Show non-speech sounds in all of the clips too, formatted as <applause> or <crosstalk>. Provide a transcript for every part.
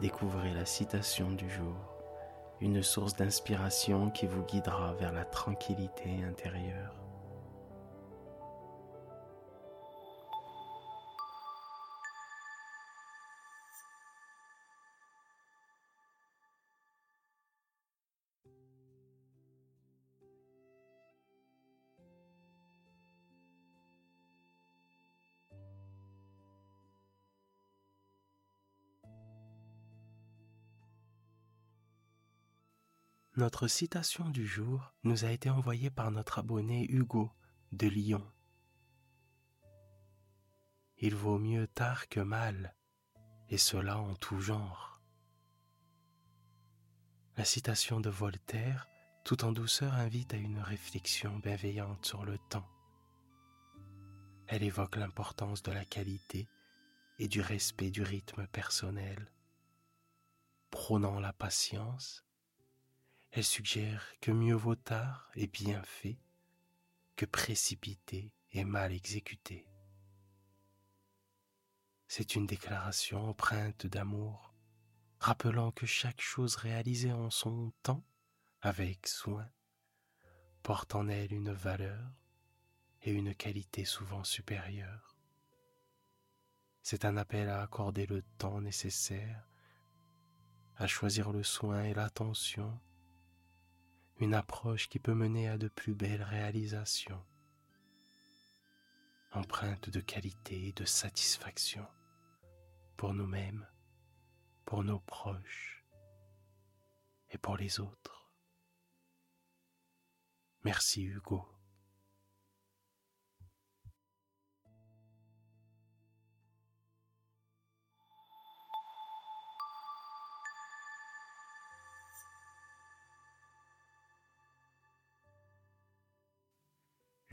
découvrez la citation du jour, une source d'inspiration qui vous guidera vers la tranquillité intérieure. Notre citation du jour nous a été envoyée par notre abonné Hugo de Lyon. Il vaut mieux tard que mal, et cela en tout genre. La citation de Voltaire, tout en douceur, invite à une réflexion bienveillante sur le temps. Elle évoque l'importance de la qualité et du respect du rythme personnel, prônant la patience elle suggère que mieux vaut tard et bien fait que précipité et mal exécuté. C'est une déclaration empreinte d'amour, rappelant que chaque chose réalisée en son temps, avec soin, porte en elle une valeur et une qualité souvent supérieure. C'est un appel à accorder le temps nécessaire, à choisir le soin et l'attention une approche qui peut mener à de plus belles réalisations, empreinte de qualité et de satisfaction pour nous-mêmes, pour nos proches et pour les autres. Merci Hugo.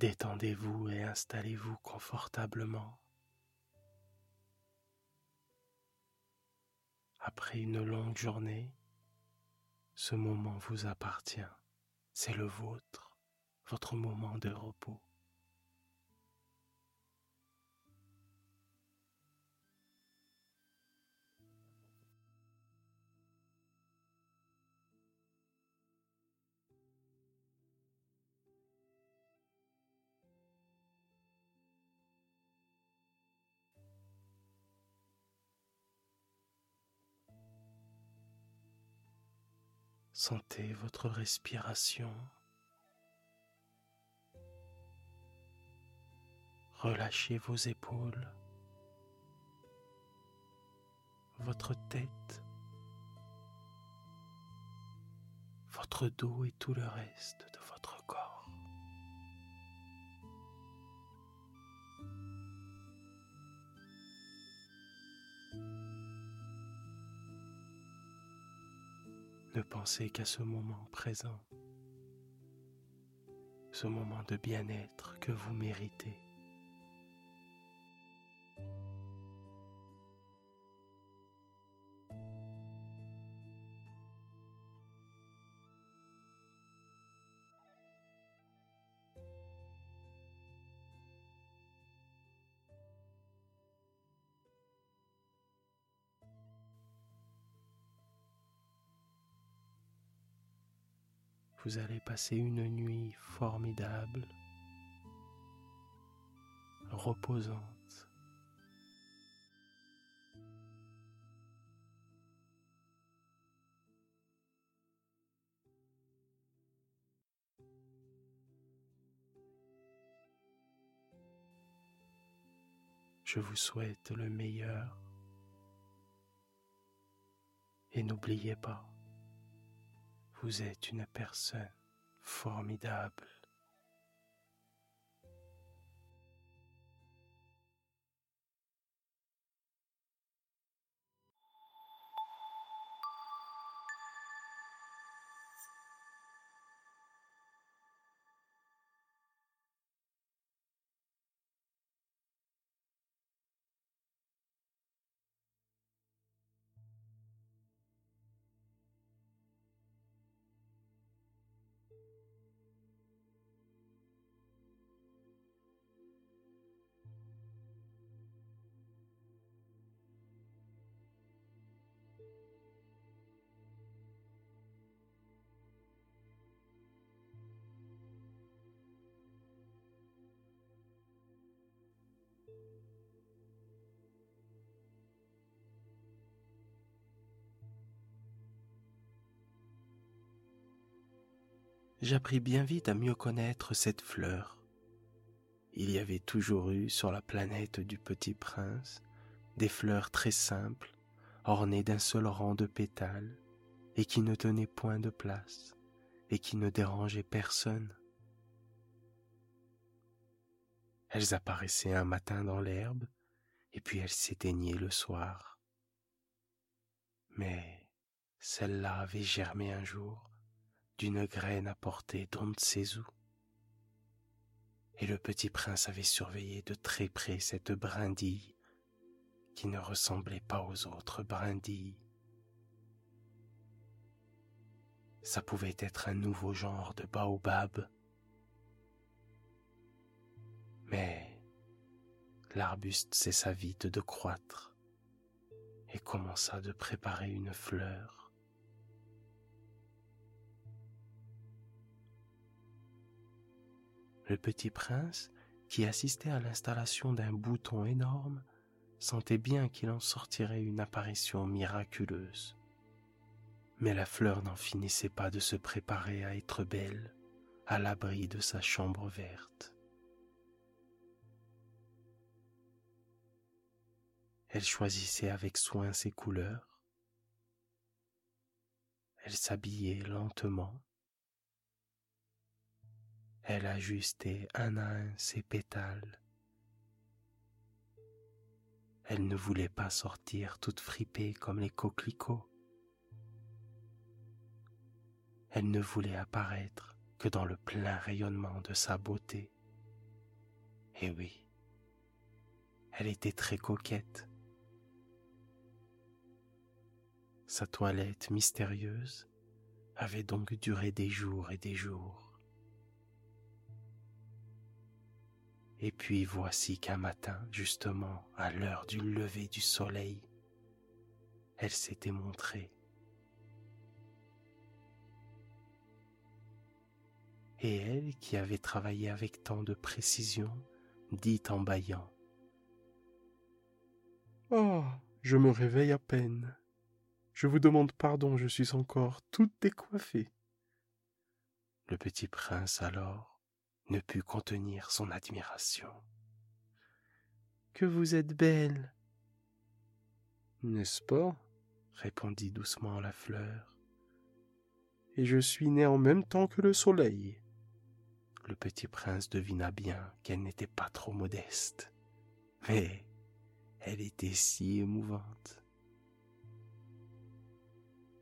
Détendez-vous et installez-vous confortablement. Après une longue journée, ce moment vous appartient. C'est le vôtre, votre moment de repos. Sentez votre respiration. Relâchez vos épaules, votre tête, votre dos et tout le reste Ne pensez qu'à ce moment présent, ce moment de bien-être que vous méritez. Vous allez passer une nuit formidable, reposante. Je vous souhaite le meilleur et n'oubliez pas, vous êtes une personne formidable. J'appris bien vite à mieux connaître cette fleur. Il y avait toujours eu sur la planète du petit prince des fleurs très simples, ornées d'un seul rang de pétales, et qui ne tenaient point de place, et qui ne dérangeaient personne. Elles apparaissaient un matin dans l'herbe, et puis elles s'éteignaient le soir. Mais celle-là avait germé un jour, d'une graine apportée d'on ne sait où. Et le petit prince avait surveillé de très près cette brindille qui ne ressemblait pas aux autres brindilles. Ça pouvait être un nouveau genre de baobab. Mais l'arbuste cessa vite de croître et commença de préparer une fleur. Le petit prince, qui assistait à l'installation d'un bouton énorme, sentait bien qu'il en sortirait une apparition miraculeuse. Mais la fleur n'en finissait pas de se préparer à être belle, à l'abri de sa chambre verte. Elle choisissait avec soin ses couleurs. Elle s'habillait lentement elle ajustait un à un ses pétales. Elle ne voulait pas sortir toute fripée comme les coquelicots. Elle ne voulait apparaître que dans le plein rayonnement de sa beauté. Et oui, elle était très coquette. Sa toilette mystérieuse avait donc duré des jours et des jours. Et puis voici qu'un matin, justement à l'heure du lever du soleil, elle s'était montrée. Et elle, qui avait travaillé avec tant de précision, dit en bâillant Oh, je me réveille à peine. Je vous demande pardon, je suis encore toute décoiffée. Le petit prince alors ne put contenir son admiration. Que vous êtes belle. N'est-ce pas? répondit doucement la fleur. Et je suis née en même temps que le soleil. Le petit prince devina bien qu'elle n'était pas trop modeste, mais elle était si émouvante.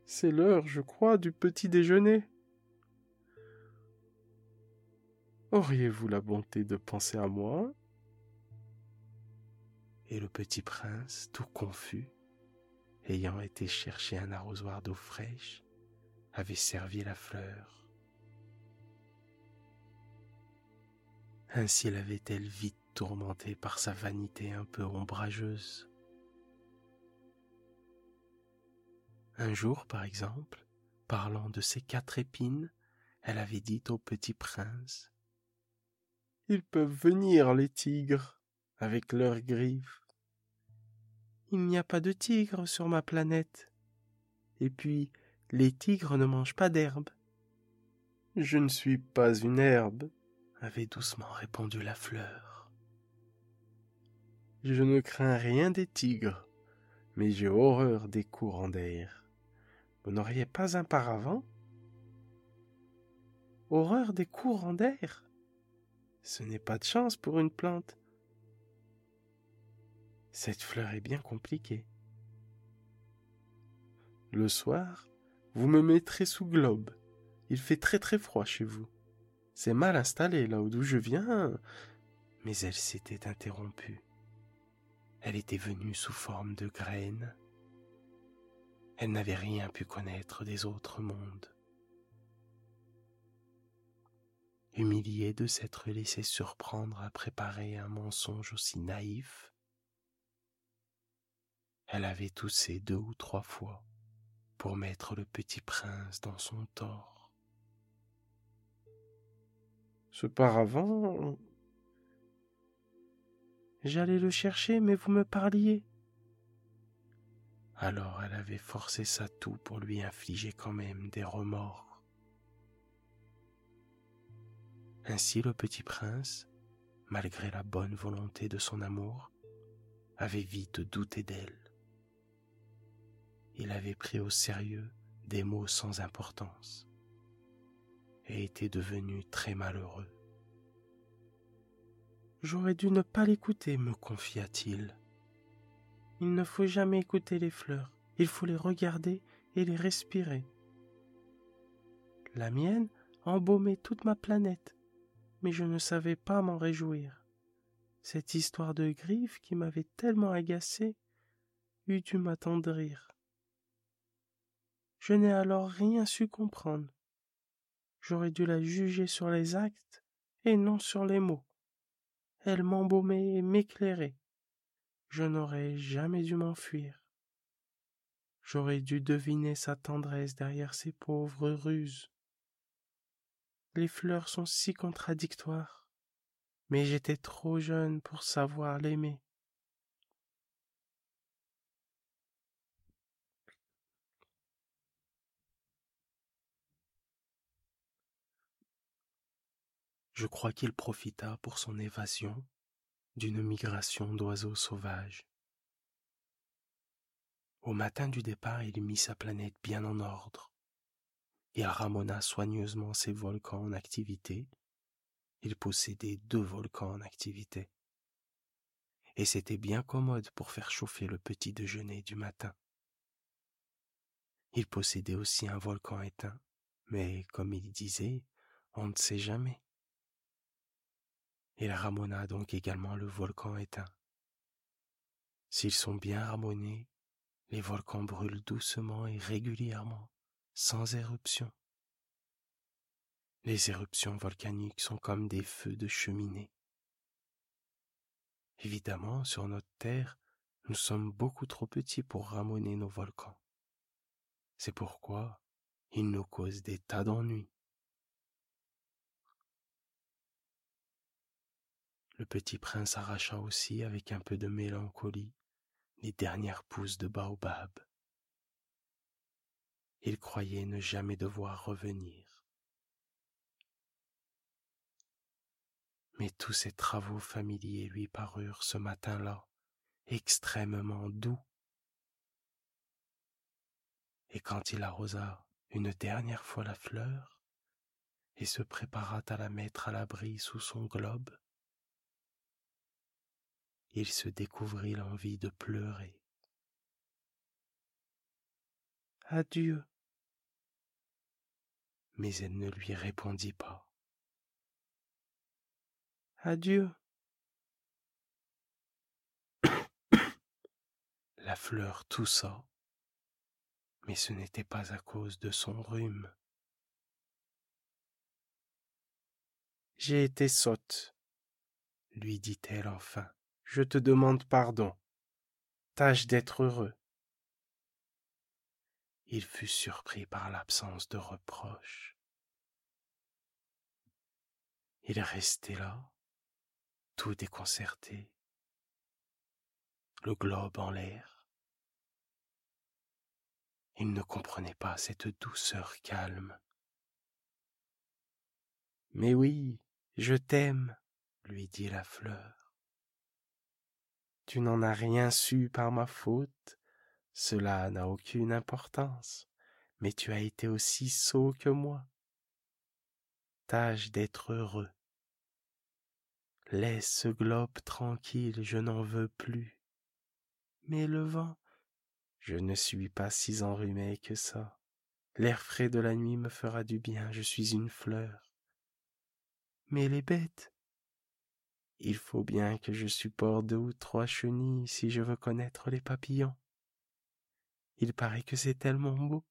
C'est l'heure, je crois, du petit déjeuner. Auriez-vous la bonté de penser à moi? Et le petit prince, tout confus, ayant été chercher un arrosoir d'eau fraîche, avait servi la fleur. Ainsi l'avait-elle vite tourmentée par sa vanité un peu ombrageuse. Un jour, par exemple, parlant de ses quatre épines, elle avait dit au petit prince ils peuvent venir, les tigres, avec leurs griffes. Il n'y a pas de tigres sur ma planète. Et puis, les tigres ne mangent pas d'herbe. Je ne suis pas une herbe, avait doucement répondu la fleur. Je ne crains rien des tigres, mais j'ai horreur des courants d'air. Vous n'auriez pas un paravent? Horreur des courants d'air? Ce n'est pas de chance pour une plante. Cette fleur est bien compliquée. Le soir, vous me mettrez sous globe. Il fait très très froid chez vous. C'est mal installé là d'où je viens. Mais elle s'était interrompue. Elle était venue sous forme de graine. Elle n'avait rien pu connaître des autres mondes. Humiliée de s'être laissée surprendre à préparer un mensonge aussi naïf, elle avait toussé deux ou trois fois pour mettre le petit prince dans son tort. Ce paravent, j'allais le chercher, mais vous me parliez. Alors elle avait forcé sa toux pour lui infliger quand même des remords. Ainsi le petit prince, malgré la bonne volonté de son amour, avait vite douté d'elle il avait pris au sérieux des mots sans importance et était devenu très malheureux. J'aurais dû ne pas l'écouter, me confia-t-il. Il ne faut jamais écouter les fleurs, il faut les regarder et les respirer. La mienne embaumait toute ma planète, mais je ne savais pas m'en réjouir. Cette histoire de griffes qui m'avait tellement agacé eût dû m'attendrir. Je n'ai alors rien su comprendre. J'aurais dû la juger sur les actes et non sur les mots. Elle m'embaumait et m'éclairait. Je n'aurais jamais dû m'enfuir. J'aurais dû deviner sa tendresse derrière ses pauvres ruses. Les fleurs sont si contradictoires, mais j'étais trop jeune pour savoir l'aimer. Je crois qu'il profita pour son évasion d'une migration d'oiseaux sauvages. Au matin du départ, il mit sa planète bien en ordre. Il ramona soigneusement ses volcans en activité. Il possédait deux volcans en activité. Et c'était bien commode pour faire chauffer le petit déjeuner du matin. Il possédait aussi un volcan éteint, mais comme il disait, on ne sait jamais. Il ramona donc également le volcan éteint. S'ils sont bien ramonés, les volcans brûlent doucement et régulièrement, sans éruption. Les éruptions volcaniques sont comme des feux de cheminée. Évidemment, sur notre Terre, nous sommes beaucoup trop petits pour ramoner nos volcans. C'est pourquoi ils nous causent des tas d'ennuis. Le petit prince arracha aussi avec un peu de mélancolie les dernières pousses de baobab. Il croyait ne jamais devoir revenir. Mais tous ces travaux familiers lui parurent ce matin-là extrêmement doux. Et quand il arrosa une dernière fois la fleur et se prépara à la mettre à l'abri sous son globe, il se découvrit l'envie de pleurer. Adieu. Mais elle ne lui répondit pas. Adieu. <coughs> La fleur toussa, mais ce n'était pas à cause de son rhume. J'ai été sotte, lui dit-elle enfin je te demande pardon. Tâche d'être heureux. Il fut surpris par l'absence de reproche. Il restait là, tout déconcerté, le globe en l'air. Il ne comprenait pas cette douceur calme. Mais oui, je t'aime, lui dit la fleur. Tu n'en as rien su par ma faute, cela n'a aucune importance, mais tu as été aussi sot que moi. Tâche d'être heureux. Laisse ce globe tranquille, je n'en veux plus. Mais le vent, je ne suis pas si enrhumé que ça. L'air frais de la nuit me fera du bien, je suis une fleur. Mais les bêtes, il faut bien que je supporte deux ou trois chenilles si je veux connaître les papillons. Il paraît que c'est tellement beau.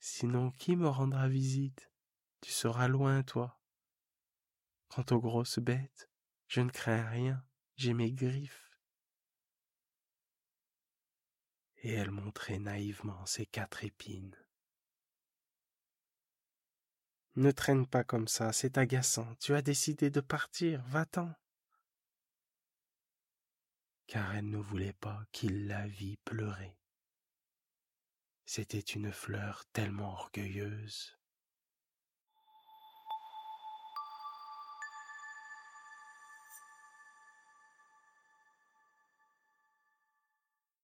Sinon, qui me rendra visite? Tu seras loin, toi. Quant aux grosses bêtes, je ne crains rien, j'ai mes griffes. Et elle montrait naïvement ses quatre épines. Ne traîne pas comme ça, c'est agaçant. Tu as décidé de partir, va-t'en. Car elle ne voulait pas qu'il la vît pleurer. C'était une fleur tellement orgueilleuse.